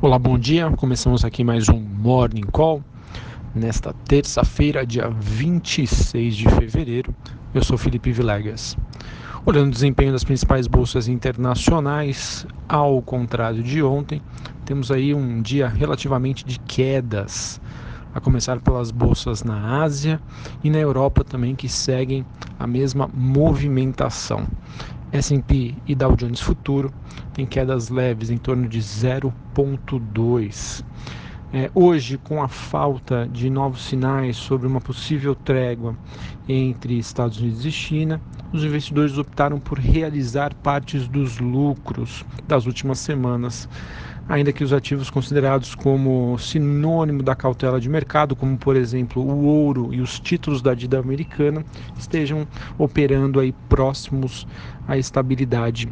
Olá, bom dia. Começamos aqui mais um Morning Call nesta terça-feira, dia 26 de fevereiro. Eu sou Felipe Vilegas. Olhando o desempenho das principais bolsas internacionais, ao contrário de ontem, temos aí um dia relativamente de quedas, a começar pelas bolsas na Ásia e na Europa também que seguem a mesma movimentação. S&P e Dow Jones Futuro têm quedas leves em torno de 0,2. É, hoje, com a falta de novos sinais sobre uma possível trégua entre Estados Unidos e China, os investidores optaram por realizar partes dos lucros das últimas semanas ainda que os ativos considerados como sinônimo da cautela de mercado, como por exemplo o ouro e os títulos da dívida americana, estejam operando aí próximos à estabilidade.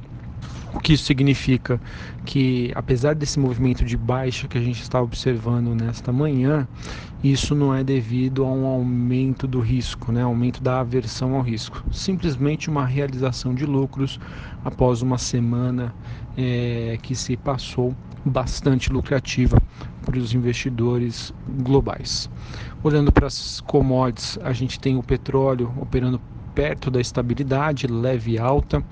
O que isso significa? Que apesar desse movimento de baixa que a gente está observando nesta manhã, isso não é devido a um aumento do risco, né? aumento da aversão ao risco. Simplesmente uma realização de lucros após uma semana é, que se passou bastante lucrativa para os investidores globais. Olhando para as commodities, a gente tem o petróleo operando perto da estabilidade, leve alta, uh,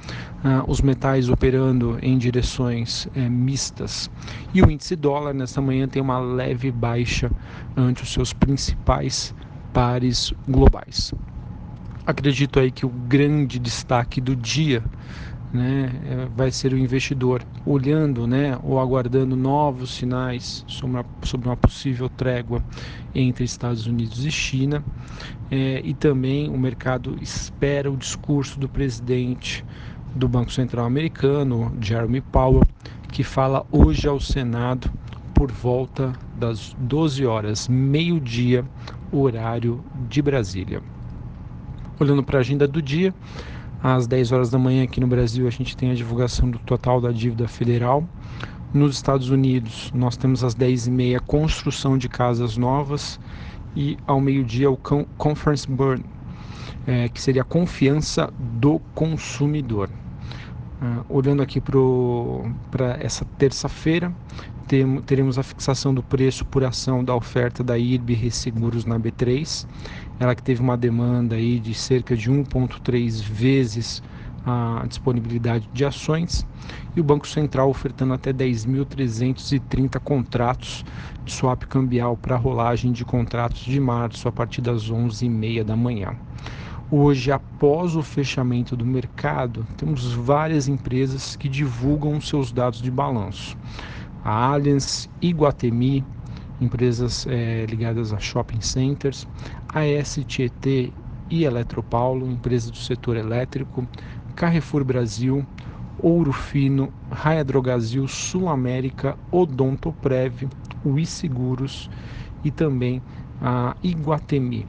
os metais operando em direções é, mistas e o índice dólar nesta manhã tem uma leve baixa ante os seus principais pares globais. Acredito aí que o grande destaque do dia né, é, vai ser o investidor olhando né, ou aguardando novos sinais sobre uma, sobre uma possível trégua entre Estados Unidos e China. É, e também o mercado espera o discurso do presidente do Banco Central americano, Jeremy Powell, que fala hoje ao Senado por volta das 12 horas, meio-dia, horário de Brasília. Olhando para a agenda do dia, às 10 horas da manhã aqui no Brasil a gente tem a divulgação do total da dívida federal. Nos Estados Unidos nós temos às 10h30 construção de casas novas e ao meio-dia o Conference Burn, é, que seria a confiança do consumidor. Uh, olhando aqui para essa terça-feira, teremos a fixação do preço por ação da oferta da IRB Resseguros na B3, ela que teve uma demanda aí de cerca de 1,3 vezes a disponibilidade de ações e o Banco Central ofertando até 10.330 contratos de swap cambial para rolagem de contratos de março a partir das 11h30 da manhã. Hoje, após o fechamento do mercado, temos várias empresas que divulgam seus dados de balanço. A Allianz, Iguatemi, empresas é, ligadas a shopping centers, a STT e Eletropaulo, empresas do setor elétrico, Carrefour Brasil, Ouro Fino, Raia Drogazil, Sul América, Odontoprev, Ui Seguros e também a Iguatemi.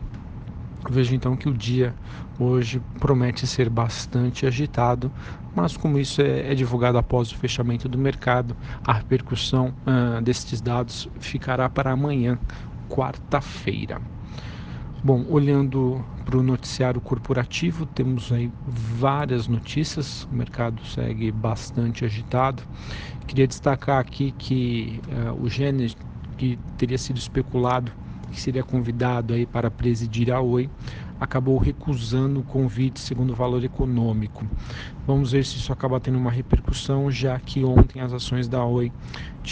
Vejo então que o dia hoje promete ser bastante agitado, mas como isso é, é divulgado após o fechamento do mercado, a repercussão uh, destes dados ficará para amanhã, quarta-feira. Bom, olhando para o noticiário corporativo, temos aí várias notícias, o mercado segue bastante agitado. Queria destacar aqui que uh, o Gênesis, que teria sido especulado que seria convidado aí para presidir a Oi, acabou recusando o convite segundo o valor econômico. Vamos ver se isso acaba tendo uma repercussão, já que ontem as ações da Oi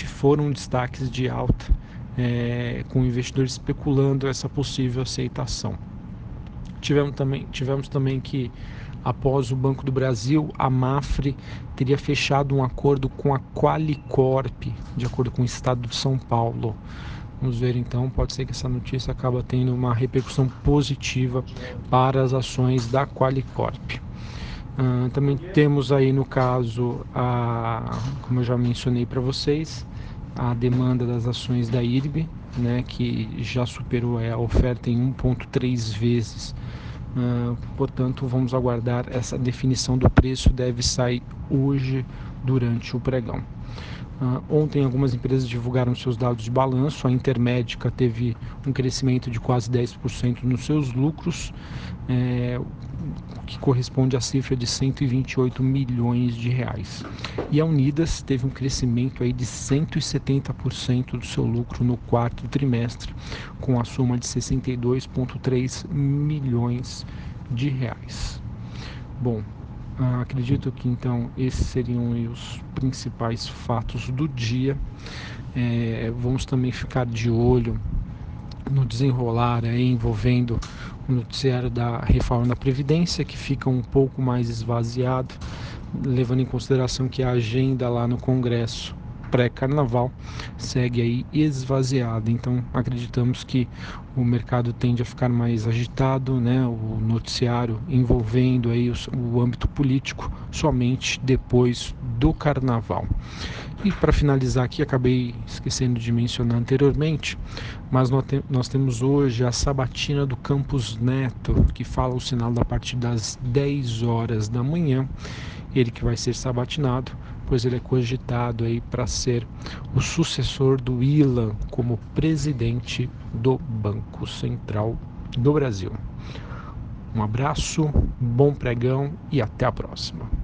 foram destaques de alta, é, com investidores especulando essa possível aceitação. Tivemos também, tivemos também que após o Banco do Brasil, a Mafre teria fechado um acordo com a Qualicorp, de acordo com o Estado de São Paulo. Vamos ver então, pode ser que essa notícia acaba tendo uma repercussão positiva para as ações da Qualicorp. Uh, também temos aí no caso, a, como eu já mencionei para vocês, a demanda das ações da IRB, né, que já superou a oferta em 1,3 vezes. Uh, portanto, vamos aguardar essa definição do preço, deve sair hoje durante o pregão. Uh, ontem, algumas empresas divulgaram seus dados de balanço. A Intermédica teve um crescimento de quase 10% nos seus lucros. É, que corresponde à cifra de 128 milhões de reais. E a Unidas teve um crescimento aí de 170% do seu lucro no quarto trimestre, com a soma de 62,3 milhões de reais. Bom, acredito que então esses seriam os principais fatos do dia. É, vamos também ficar de olho no desenrolar aí, envolvendo noticiário da reforma da Previdência, que fica um pouco mais esvaziado, levando em consideração que a agenda lá no Congresso pré-carnaval segue aí esvaziada. Então acreditamos que o mercado tende a ficar mais agitado, né? O noticiário envolvendo aí o, o âmbito político somente depois do carnaval. E para finalizar aqui, acabei esquecendo de mencionar anteriormente, mas nós, te nós, temos hoje a sabatina do Campus Neto, que fala o sinal da partir das 10 horas da manhã. Ele que vai ser sabatinado, pois ele é cogitado aí para ser o sucessor do Ilan como presidente do Banco Central do Brasil. Um abraço, bom pregão e até a próxima.